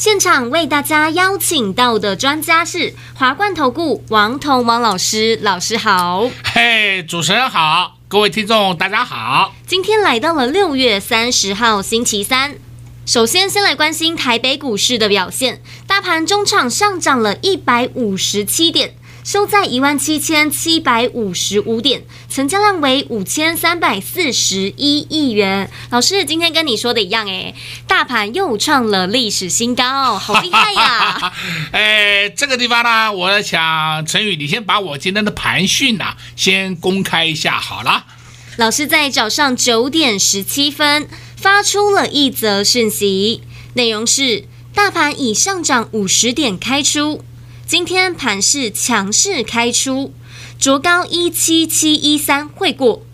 现场为大家邀请到的专家是华冠投顾王彤王老师，老师好。嘿，主持人好，各位听众大家好。今天来到了六月三十号星期三，首先先来关心台北股市的表现，大盘中场上涨了一百五十七点。收在一万七千七百五十五点，成交量为五千三百四十一亿元。老师今天跟你说的一样，诶，大盘又创了历史新高，好厉害呀！哎，这个地方呢，我想陈宇，你先把我今天的盘讯呐，先公开一下好了。老师在早上九点十七分发出了一则讯息，内容是：大盘已上涨五十点开出。今天盘势强势开出，卓高一七七一三会过，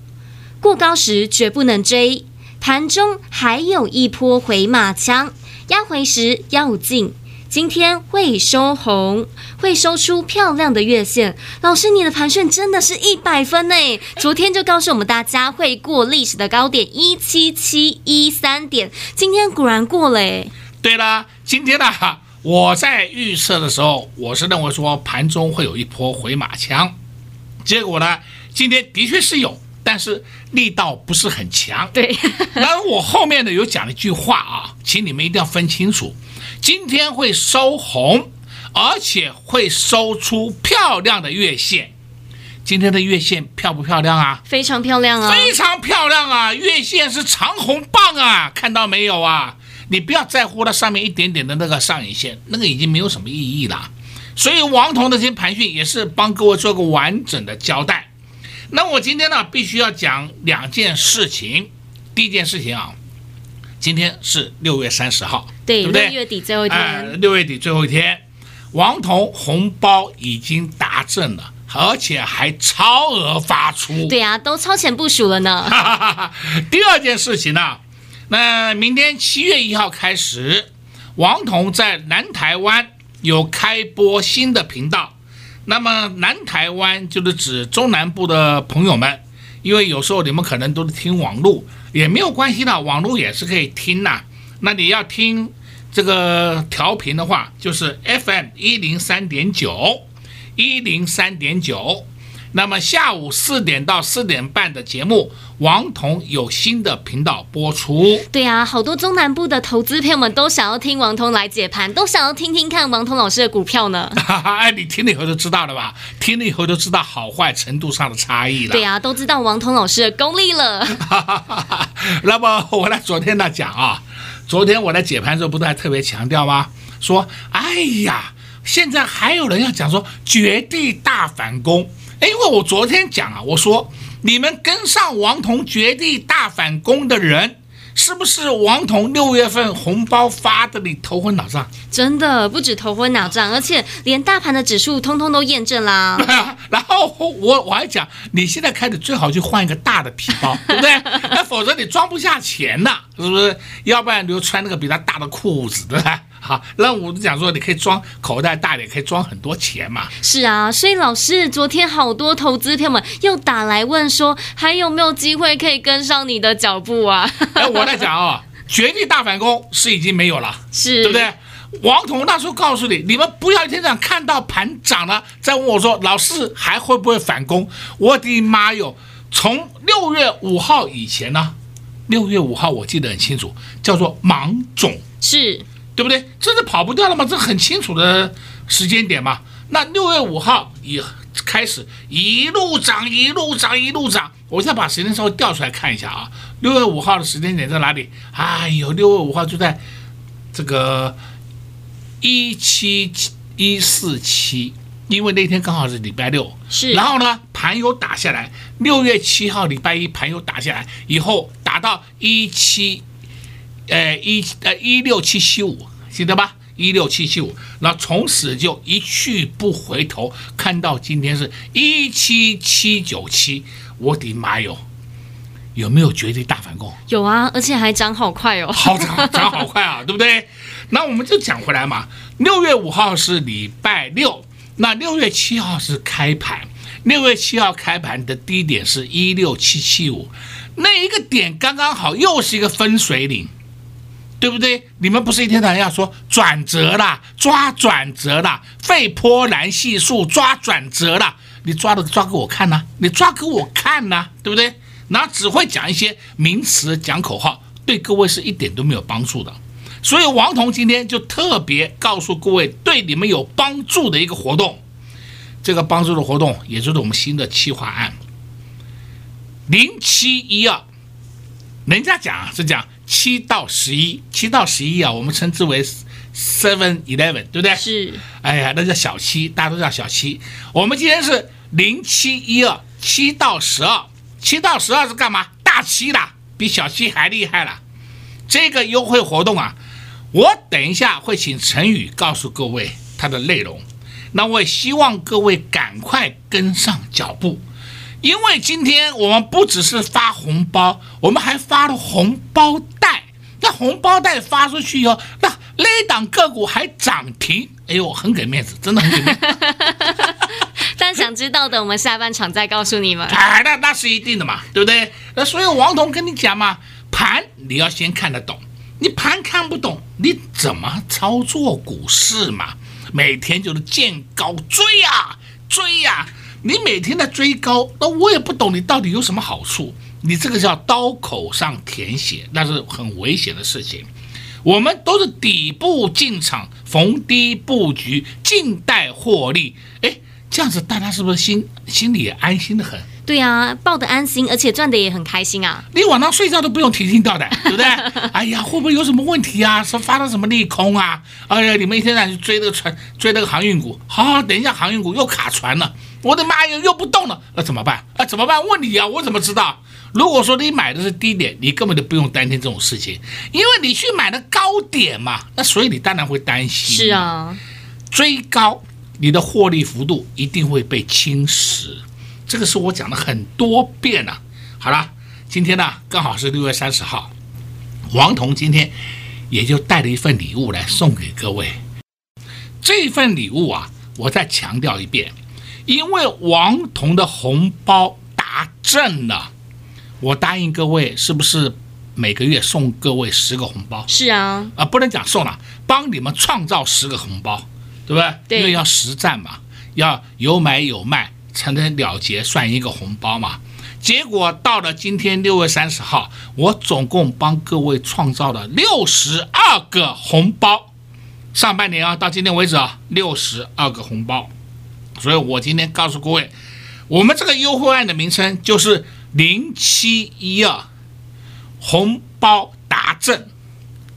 过高时绝不能追。盘中还有一波回马枪，压回时要进。今天会收红，会收出漂亮的月线。老师，你的盘讯真的是一百分呢！昨天就告诉我们大家会过历史的高点一七七一三点，今天果然过了。对了，今天呢？我在预测的时候，我是认为说盘中会有一波回马枪，结果呢，今天的确是有，但是力道不是很强。对，然后我后面呢有讲了一句话啊，请你们一定要分清楚，今天会收红，而且会收出漂亮的月线。今天的月线漂不漂亮啊？非常漂亮啊，非常漂亮啊，月线是长红棒啊，看到没有啊？你不要在乎它上面一点点的那个上影线，那个已经没有什么意义了。所以王彤的这些盘讯也是帮各位做个完整的交代。那我今天呢，必须要讲两件事情。第一件事情啊，今天是六月三十号，对，对不对？六月底最后一天。呃，六月底最后一天，王彤红包已经达阵了，而且还超额发出。对啊，都超前部署了呢。第二件事情呢？那明天七月一号开始，王彤在南台湾有开播新的频道。那么南台湾就是指中南部的朋友们，因为有时候你们可能都是听网络，也没有关系的，网络也是可以听呐。那你要听这个调频的话，就是 FM 一零三点九，一零三点九。那么下午四点到四点半的节目，王彤有新的频道播出。对啊，好多中南部的投资朋友们都想要听王彤来解盘，都想要听听看王彤老师的股票呢。哎，你听了以后就知道了吧？听了以后就知道好坏程度上的差异了。对啊，都知道王彤老师的功力了。那么我来昨天呢讲啊，昨天我在解盘的时候不是还特别强调吗？说，哎呀，现在还有人要讲说绝地大反攻。因为我昨天讲啊，我说你们跟上王彤绝地大反攻的人，是不是王彤六月份红包发的你头昏脑胀？真的不止头昏脑胀，而且连大盘的指数通通都验证啦。然后我我还讲，你现在开始最好去换一个大的皮包，对不对？那否则你装不下钱呐，是不是？要不然你就穿那个比他大的裤子，对吧？好，那我就讲说，你可以装口袋大点，可以装很多钱嘛。是啊，所以老师昨天好多投资朋友们又打来问说，还有没有机会可以跟上你的脚步啊？哎，我在讲啊，绝地大反攻是已经没有了，是对不对？王彤那时候告诉你，你们不要一天这样看到盘涨了再问我说，老师还会不会反攻？我的妈哟！从六月五号以前呢，六月五号我记得很清楚，叫做芒种是。对不对？这是跑不掉了嘛？这很清楚的时间点嘛。那六月五号也开始一路涨，一路涨，一路涨。我现在把时间稍微调出来看一下啊。六月五号的时间点在哪里？哎呦，六月五号就在这个一七一四七，因为那天刚好是礼拜六。是。然后呢，盘又打下来。六月七号礼拜一盘又打下来，以后打到一七。呃，一呃一六七七五，记得吧？一六七七五，那从此就一去不回头，看到今天是一七七九七，我的妈哟！有没有绝对大反攻？有啊，而且还涨好快哦，好涨，涨好快啊，对不对？那我们就讲回来嘛，六月五号是礼拜六，那六月七号是开盘，六月七号开盘的低点是一六七七五，那一个点刚刚好，又是一个分水岭，对不对？你们不是一天到晚要说转折啦，抓转折啦，费波那系数抓转折啦，你抓的抓给我看呐、你抓给我看呐、对不对？那只会讲一些名词，讲口号，对各位是一点都没有帮助的。所以王彤今天就特别告诉各位，对你们有帮助的一个活动。这个帮助的活动，也就是我们新的企划案，零七一二。人家讲是讲七到十一，七到十一啊，我们称之为 seven eleven，对不对？是。哎呀，那叫小七，大家都叫小七。我们今天是零七一二，七到十二。七到十二是干嘛？大七啦，比小七还厉害了。这个优惠活动啊，我等一下会请陈宇告诉各位它的内容。那我也希望各位赶快跟上脚步，因为今天我们不只是发红包，我们还发了红包袋。那红包袋发出去以后，那那档个股还涨停，哎呦，很给面子，真的很给面子。但想知道的，我们下半场再告诉你们。哎，那那是一定的嘛，对不对？那所以王彤跟你讲嘛，盘你要先看得懂，你盘看不懂，你怎么操作股市嘛？每天就是见高追呀，追呀！你每天在追高，那我也不懂你到底有什么好处。你这个叫刀口上舔血，那是很危险的事情。我们都是底部进场，逢低布局，静待获利。哎。这样子，大家是不是心心里也安心的很？对啊，抱得安心，而且赚的也很开心啊！你晚上睡觉都不用提心吊胆，对不对？哎呀，会不会有什么问题啊？是发生什么利空啊？哎呀，你们一天到晚去追那个船，追那个航运股，好，好，等一下航运股又卡船了，我的妈呀，又不动了，那怎么办？那，怎么办？问你啊，我怎么知道？如果说你买的是低点，你根本就不用担心这种事情，因为你去买的高点嘛，那所以你当然会担心。是啊，追高。你的获利幅度一定会被侵蚀，这个是我讲了很多遍了。好了，今天呢刚好是六月三十号，王彤今天也就带了一份礼物来送给各位。这份礼物啊，我再强调一遍，因为王彤的红包达阵了，我答应各位，是不是每个月送各位十个红包？是啊，啊，不能讲送了，帮你们创造十个红包。对不对？对，因为要实战嘛，要有买有卖才能了结，算一个红包嘛。结果到了今天六月三十号，我总共帮各位创造了六十二个红包。上半年啊，到今天为止啊，六十二个红包。所以我今天告诉各位，我们这个优惠案的名称就是零七一二红包达阵。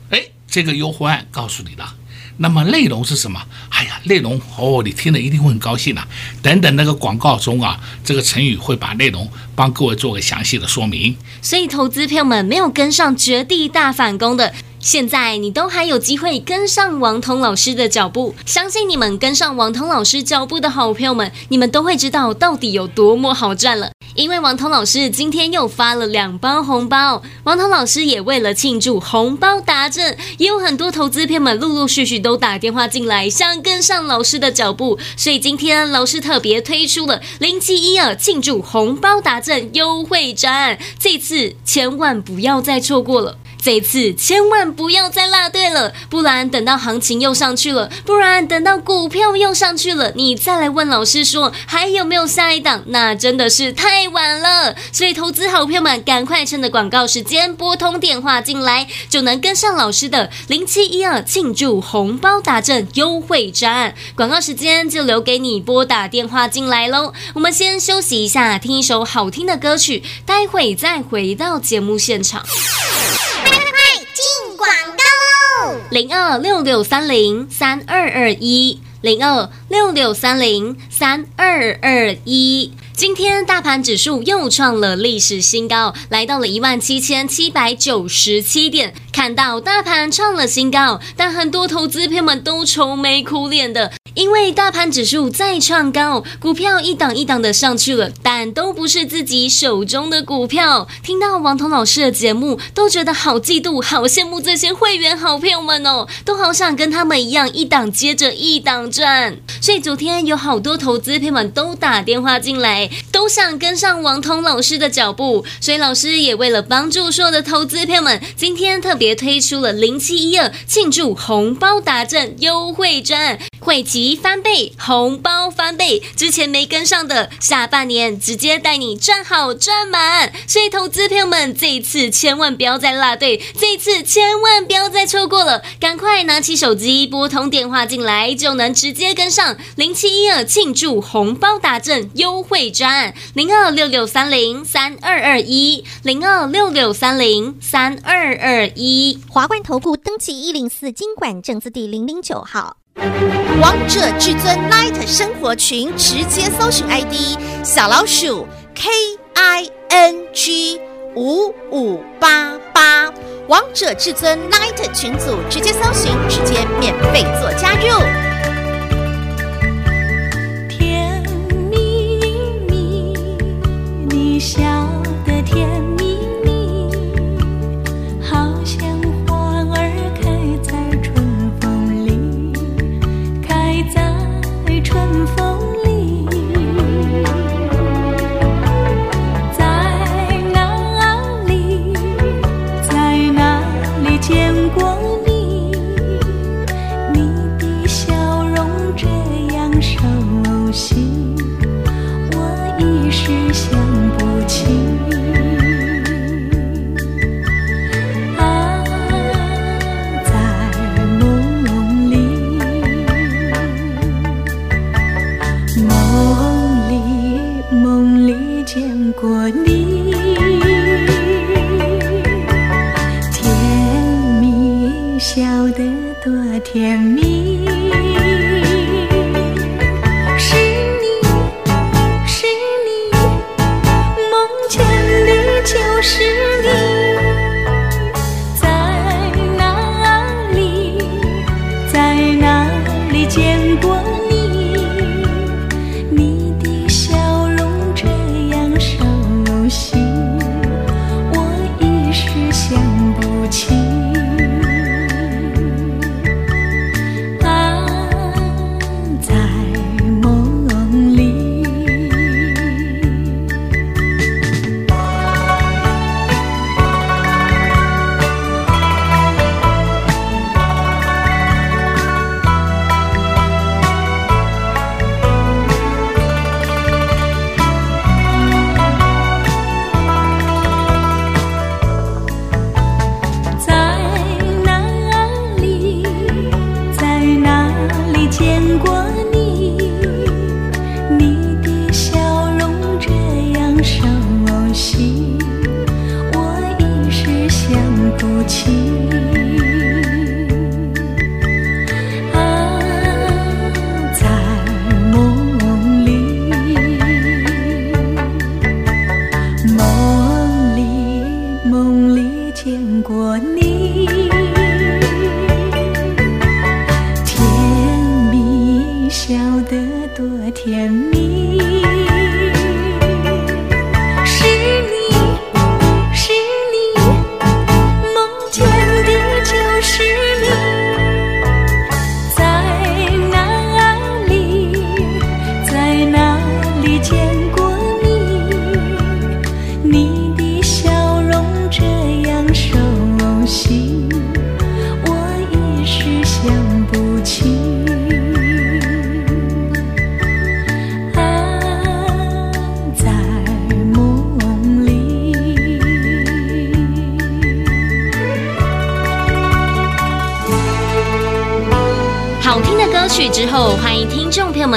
哎，这个优惠案告诉你了。那么内容是什么？哎呀，内容哦，你听了一定会很高兴呐、啊。等等那个广告中啊，这个陈宇会把内容帮各位做个详细的说明。所以，投资朋友们没有跟上绝地大反攻的，现在你都还有机会跟上王彤老师的脚步。相信你们跟上王彤老师脚步的好朋友们，你们都会知道到底有多么好赚了。因为王彤老师今天又发了两包红包，王彤老师也为了庆祝红包达阵，也有很多投资朋友们陆陆续续都打电话进来，想跟上老师的脚步，所以今天老师特别推出了零七一二庆祝红包达阵优惠专案，这次千万不要再错过了。这次千万不要再落队了，不然等到行情又上去了，不然等到股票又上去了，你再来问老师说还有没有下一档，那真的是太晚了。所以投资好朋友们，赶快趁着广告时间拨通电话进来，就能跟上老师的零七一二庆祝红包达阵优惠战。广告时间就留给你拨打电话进来喽。我们先休息一下，听一首好听的歌曲，待会再回到节目现场。零二六六三零三二二一，零二六六三零三二二一。今天大盘指数又创了历史新高，来到了一万七千七百九十七点。看到大盘创了新高，但很多投资朋友们都愁眉苦脸的。因为大盘指数再创高，股票一档一档的上去了，但都不是自己手中的股票。听到王彤老师的节目，都觉得好嫉妒、好羡慕这些会员好朋友们哦，都好想跟他们一样，一档接着一档赚。所以昨天有好多投资朋友们都打电话进来，都想跟上王彤老师的脚步。所以老师也为了帮助所有的投资朋友们，今天特别推出了零七一二庆祝红包达阵优惠专。会期翻倍，红包翻倍，之前没跟上的，下半年直接带你赚好赚满。所以投资朋友们，这一次千万不要再落队，这一次千万不要再错过了，赶快拿起手机拨通电话进来，就能直接跟上零七一二庆祝红包达阵优惠专案零二六六三零三二二一零二六六三零三二二一一华冠投顾登记一零四经管证字第零零九号。王者至尊 Night 生活群，直接搜寻 ID 小老鼠 K I N G 五五八八，王者至尊 Night 群组，直接搜寻，直接免费做加入。甜蜜蜜，你笑得多甜蜜。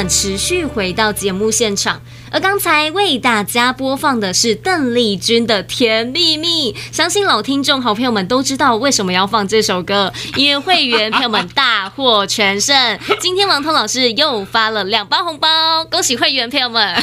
持续回到节目现场，而刚才为大家播放的是邓丽君的《甜蜜蜜》，相信老听众好朋友们都知道为什么要放这首歌，因为会员朋友们大获全胜。今天王彤老师又发了两包红包，恭喜会员朋友们！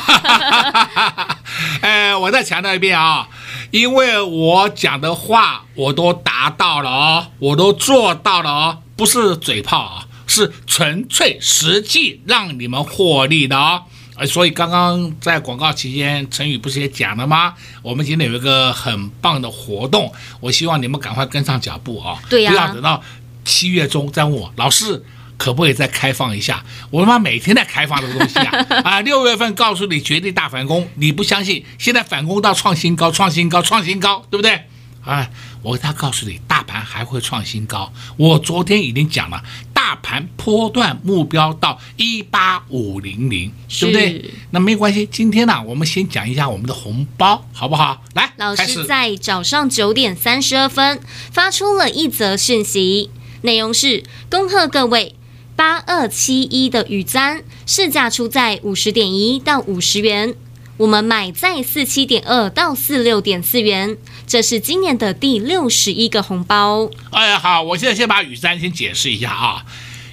哎，我再强调一遍啊。因为我讲的话我都达到了哦，我都做到了哦，不是嘴炮啊，是纯粹实际让你们获利的哦。呃，所以刚刚在广告期间，陈宇不是也讲了吗？我们今天有一个很棒的活动，我希望你们赶快跟上脚步啊！对呀，不要等到七月中再问我，老师可不可以再开放一下？我他妈每天在开放这个东西啊！啊，六月份告诉你绝对大反攻，你不相信？现在反攻到创新高，创新高，创新高，对不对？啊，我他告诉你，大盘还会创新高。我昨天已经讲了。大盘波段目标到一八五零零，对不对？那没关系，今天呢、啊，我们先讲一下我们的红包，好不好？来，老师在早上九点三十二分发出了一则讯息，内容是：恭贺各位，八二七一的雨簪市价出在五十点一到五十元。我们买在四七点二到四六点四元，这是今年的第六十一个红包。哎呀，好，我现在先把雨山先解释一下啊。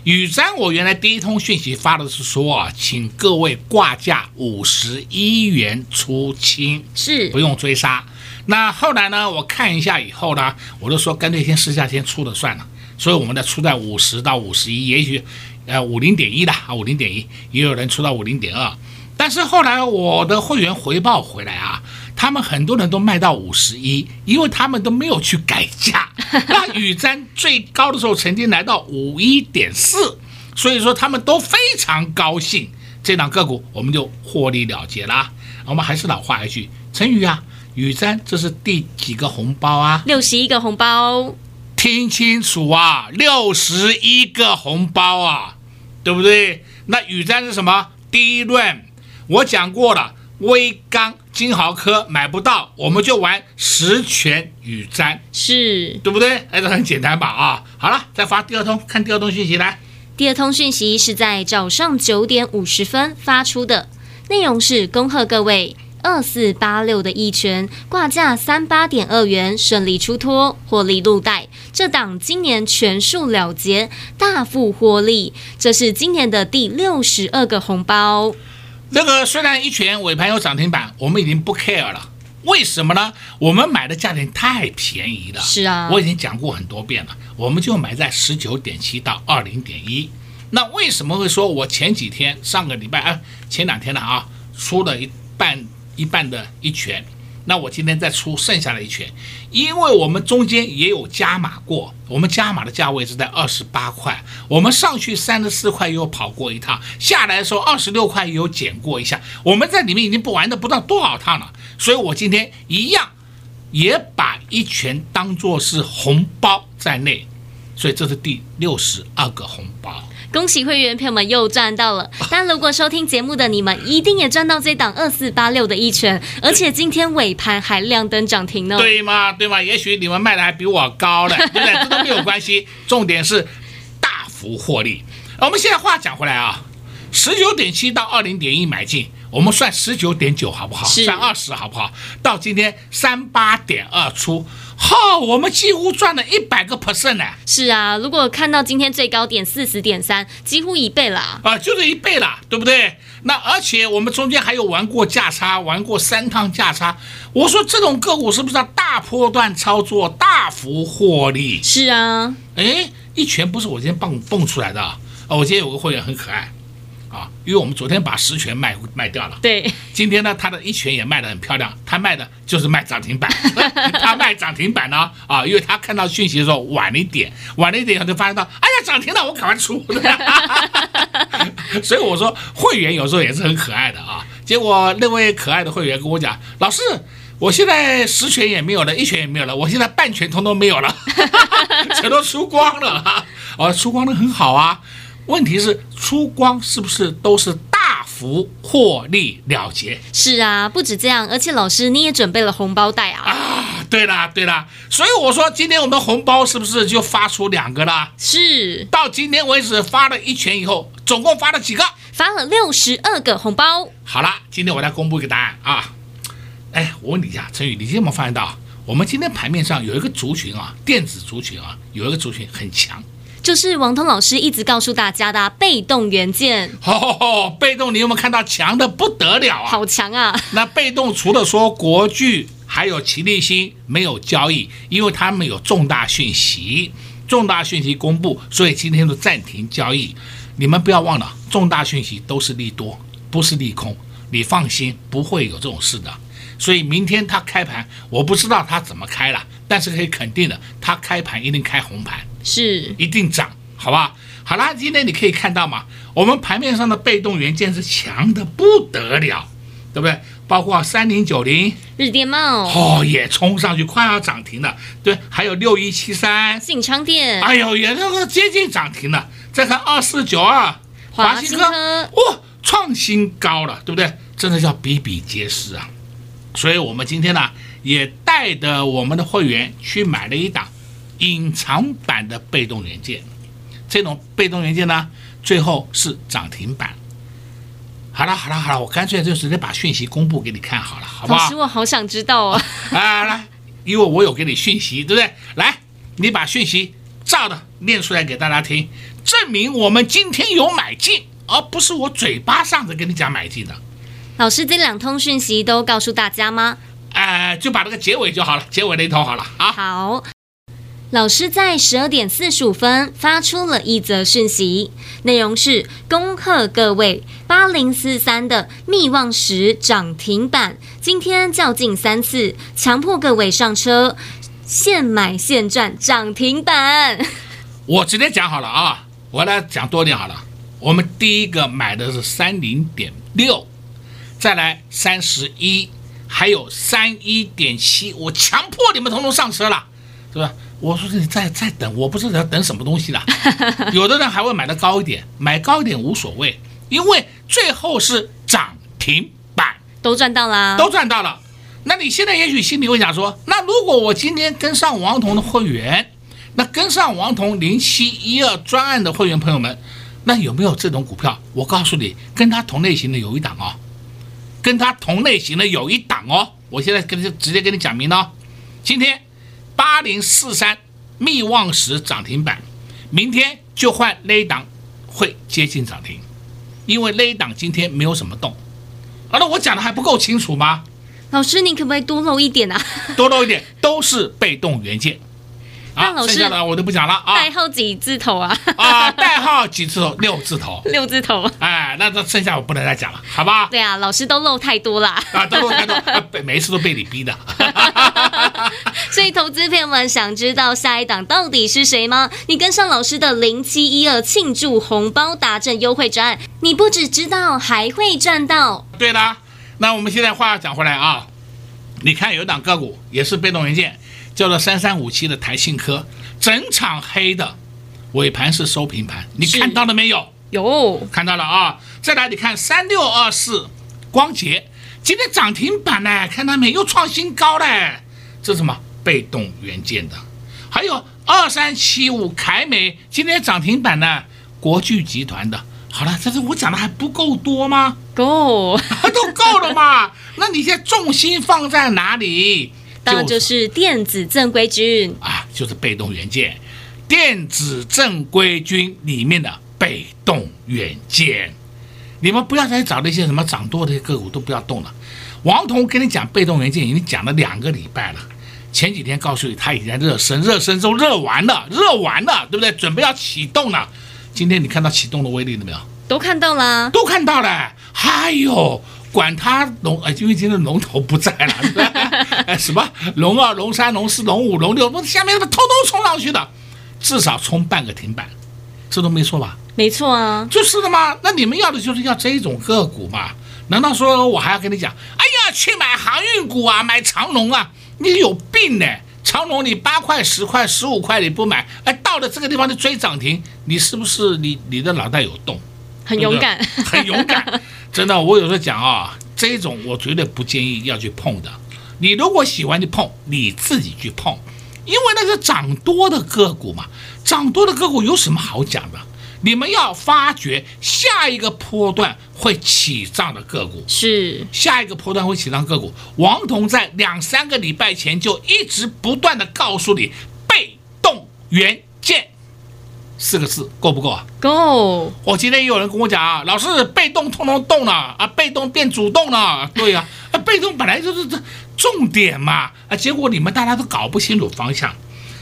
雨山，我原来第一通讯息发的是说啊，请各位挂价五十一元出清，是不用追杀。那后来呢，我看一下以后呢，我就说干脆先试下先出了算了。所以我们的出在五十到五十一，也许呃五零点一的啊，五零点一，也有人出到五零点二。但是后来我的会员回报回来啊，他们很多人都卖到五十一，因为他们都没有去改价。那雨瞻最高的时候曾经来到五一点四，所以说他们都非常高兴。这档个股我们就获利了结啦。我们还是老话一句，陈宇啊，雨瞻这是第几个红包啊？六十一个红包，听清楚啊，六十一个红包啊，对不对？那雨瞻是什么？第一轮。我讲过了，威刚金豪科买不到，我们就玩十全与瞻，是对不对？哎，这很简单吧？啊，好了，再发第二通，看第二通讯息来。第二通讯息是在早上九点五十分发出的，内容是恭贺各位二四八六的一拳挂价三八点二元顺利出脱，获利入袋，这档今年全数了结，大幅获利，这是今年的第六十二个红包。这个虽然一拳尾盘有涨停板，我们已经不 care 了。为什么呢？我们买的价钱太便宜了。是啊，我已经讲过很多遍了。我们就买在十九点七到二零点一。那为什么会说我前几天上个礼拜啊，前两天了啊，出了一半一半的一拳？那我今天再出剩下的一拳，因为我们中间也有加码过，我们加码的价位是在二十八块，我们上去三十四块又跑过一趟，下来的时候二十六块也有减过一下，我们在里面已经不玩的不知道多少趟了，所以我今天一样也把一拳当做是红包在内，所以这是第六十二个红包。恭喜会员朋友们又赚到了！但如果收听节目的你们，一定也赚到这档二四八六的一拳，而且今天尾盘还亮灯涨停呢。对吗？对吗？也许你们卖的还比我高了，对不对？这都没有关系，重点是大幅获利。我们现在话讲回来啊，十九点七到二零点一买进，我们算十九点九好不好？算二十好不好？到今天三八点二出。好、哦，我们几乎赚了一百个 percent 呢。是啊，如果看到今天最高点四十点三，几乎一倍了啊，啊，就是一倍了，对不对？那而且我们中间还有玩过价差，玩过三趟价差。我说这种个股是不是要大波段操作，大幅获利？是啊，哎，一拳不是我今天蹦蹦出来的啊，我今天有个会员很可爱。啊，因为我们昨天把十权卖卖掉了，对，今天呢，他的一拳也卖得很漂亮，他卖的就是卖涨停板，他卖涨停板呢，啊，因为他看到讯息的时候晚了一点，晚了一点他就发现到，哎呀，涨停了，我赶快出，所以我说会员有时候也是很可爱的啊。结果那位可爱的会员跟我讲，老师，我现在十拳也没有了，一拳也没有了，我现在半拳通通没有了，全都输光了啊，哦，输光的很好啊。问题是出光是不是都是大幅获利了结？是啊，不止这样，而且老师你也准备了红包袋啊！啊，对啦对啦，所以我说今天我们红包是不是就发出两个了？是，到今天为止发了一拳以后，总共发了几个？发了六十二个红包。好了，今天我来公布一个答案啊！哎，我问你一下，陈宇，你有没有发现到，我们今天盘面上有一个族群啊，电子族群啊，有一个族群很强。就是王通老师一直告诉大家的被动元件。哦，被动，你有没有看到强的不得了啊？好强啊！那被动除了说国巨、还有齐立新没有交易，因为他们有重大讯息，重大讯息公布，所以今天都暂停交易。你们不要忘了，重大讯息都是利多，不是利空。你放心，不会有这种事的。所以明天他开盘，我不知道他怎么开了，但是可以肯定的，他开盘一定开红盘，是一定涨，好吧？好啦，今天你可以看到嘛，我们盘面上的被动元件是强的不得了，对不对？包括三零九零日电贸哦，也冲上去，快要涨停了。对，还有六一七三信昌电，哎呦，也那个接近涨停了。再看二四九二华新科，哇，创新高了，对不对？真的叫比比皆是啊。所以我们今天呢，也带着我们的会员去买了一档隐藏版的被动元件。这种被动元件呢，最后是涨停板。好了好了好了，我干脆就直接把讯息公布给你看好了，好不好？老师，我好想知道哦！啊，来，因为我有给你讯息，对不对？来，你把讯息照的念出来给大家听，证明我们今天有买进，而不是我嘴巴上的跟你讲买进的。老师，这两通讯息都告诉大家吗？呃，就把这个结尾就好了，结尾那一通好了啊。好。老师在十二点四十五分发出了一则讯息，内容是恭贺各位八零四三的密望石涨停板，今天较劲三次，强迫各位上车，现买现赚涨停板。我直接讲好了啊，我来讲多点好了。我们第一个买的是三零点六，再来三十一，还有三一点七，我强迫你们统统上车了，是吧？我说你再再等，我不知道要等什么东西了。有的人还会买的高一点，买高一点无所谓，因为最后是涨停板，都赚到啦，都赚到了。那你现在也许心里会想说，那如果我今天跟上王彤的会员，那跟上王彤零七一二专案的会员朋友们，那有没有这种股票？我告诉你，跟他同类型的有一档哦，跟他同类型的有一档哦。我现在跟你直接跟你讲明了哦，今天。八零四三密望石涨停板，明天就换那一档会接近涨停，因为那一档今天没有什么动。好了，我讲的还不够清楚吗？老师，你可不可以多露一点啊？多露一点，都是被动元件。啊剩下的我就不讲了啊。代号几字头啊？啊，代号几字头？六字头。六字头。哎，那这剩下我不能再讲了，好吧？对啊，老师都漏太多了。啊，都漏太多，每，每一次都被你逼的。所以，投资朋友们想知道下一档到底是谁吗？你跟上老师的零七一二庆祝红包达阵优惠专案，你不只知道，还会赚到。对啦，那我们现在话讲回来啊，你看有一档个股也是被动元件。叫做三三五七的台信科，整场黑的，尾盘是收平盘，你看到了没有？有，看到了啊！再来，你看三六二四光洁，今天涨停板呢，看到没？又创新高嘞！这是什么？被动元件的。还有二三七五凯美，今天涨停板呢，国巨集团的。好了，这是我讲的还不够多吗？够，都够了嘛？那你现在重心放在哪里？当然就是电子正规军啊，就是被动元件，电子正规军里面的被动元件，你们不要再找那些什么涨多的个股都不要动了。王彤跟你讲被动元件已经讲了两个礼拜了，前几天告诉你他已经在热身，热身中热完了，热完了，对不对？准备要启动了。今天你看到启动的威力了没有？都看到了，都看到了。还有。管他龙，哎，因为今天龙头不在了，对吧？哎，什么龙二、龙三、龙四、龙五、龙六，下面他们偷偷冲上去的，至少冲半个停板，这都没错吧？没错啊，就是的嘛。那你们要的就是要这种个股嘛？难道说我还要跟你讲？哎呀，去买航运股啊，买长龙啊？你有病呢！长隆你八块、十块、十五块你不买，哎，到了这个地方就追涨停，你是不是你你的脑袋有洞？很勇敢，很勇敢。真的，我有时候讲啊，这种我绝对不建议要去碰的。你如果喜欢去碰，你自己去碰，因为那是涨多的个股嘛。涨多的个股有什么好讲的？你们要发掘下一个波段会起涨的个股，是下一个波段会起涨个股。王彤在两三个礼拜前就一直不断的告诉你，被动元件。四个字够不够啊？够。我今天也有人跟我讲啊，老师被动通通动了啊，被动变主动了。对呀、啊，被动本来就是这重点嘛，啊，结果你们大家都搞不清楚方向。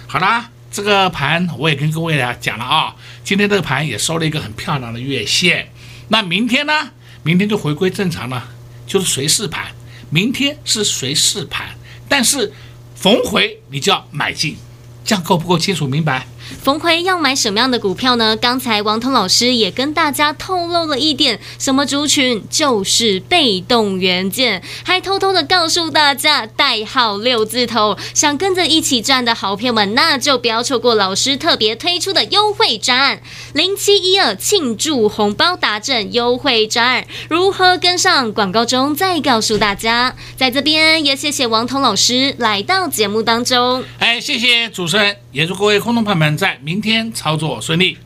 好啦，这个盘我也跟各位啊讲了啊，今天这个盘也收了一个很漂亮的月线。那明天呢？明天就回归正常了，就是随势盘。明天是随势盘，但是逢回你就要买进，这样够不够清楚明白？冯奎要买什么样的股票呢？刚才王彤老师也跟大家透露了一点，什么族群就是被动元件，还偷偷的告诉大家代号六字头，想跟着一起赚的好朋友们，那就不要错过老师特别推出的优惠专案零七一二庆祝红包达阵优惠专案，如何跟上？广告中再告诉大家。在这边也谢谢王彤老师来到节目当中，哎，谢谢主持人，也祝各位空洞朋友们。在明天操作顺利。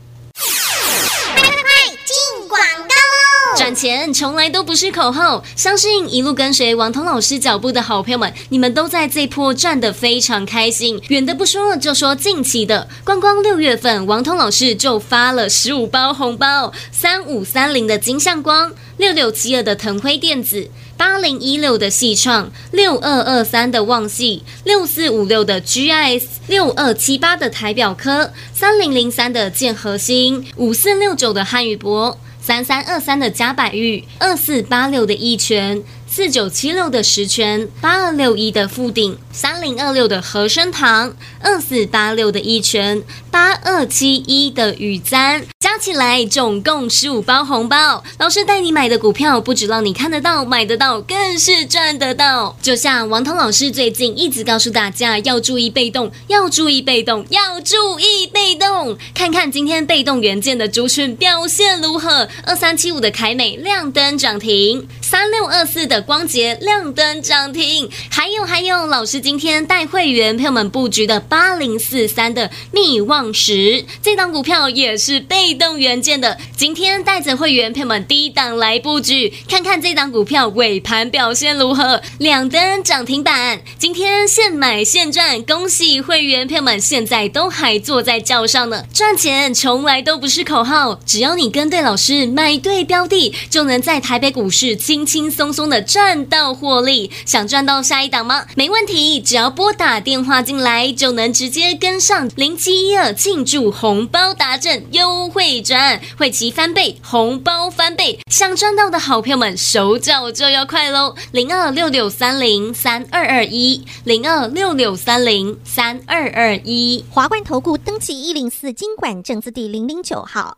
快快快进广告喽！赚钱从来都不是口号，相信一路跟随王彤老师脚步的好朋友们，你们都在这波赚得非常开心。远的不说，就说近期的，光光六月份，王彤老师就发了十五包红包：三五三零的金像光，六六七二的腾辉电子。八零一六的细创，六二二三的旺矽，六四五六的 GIS，六二七八的台表科，三零零三的建和兴，五四六九的汉语博，三三二三的嘉百玉，二四八六的一全，四九七六的十全，八二六一的富鼎，三零二六的和生堂，二四八六的一拳，八二七一的雨簪。加起来总共十五包红包，老师带你买的股票不止让你看得到、买得到，更是赚得到。就像王彤老师最近一直告诉大家要注意被动，要注意被动，要注意被动。看看今天被动元件的族群表现如何？二三七五的凯美亮灯涨停，三六二四的光頡亮灯涨停，还有还有，老师今天带会员朋友们布局的八零四三的密望石，这档股票也是被动元件的，今天带着会员朋友们低档来布局，看看这档股票尾盘表现如何？两灯涨停板，今天现买现赚，恭喜会员朋友们，现在都还坐在轿上呢。赚钱从来都不是口号，只要你跟对老师，买对标的，就能在台北股市轻轻松松的赚到获利。想赚到下一档吗？没问题，只要拨打电话进来，就能直接跟上零七一二庆祝红包达阵优惠。赚会期翻倍，红包翻倍，想赚到的好朋友们手脚就要快喽！零二六六三零三二二一，零二六六三零三二二一，华冠投顾登记一零四金管证字第零零九号。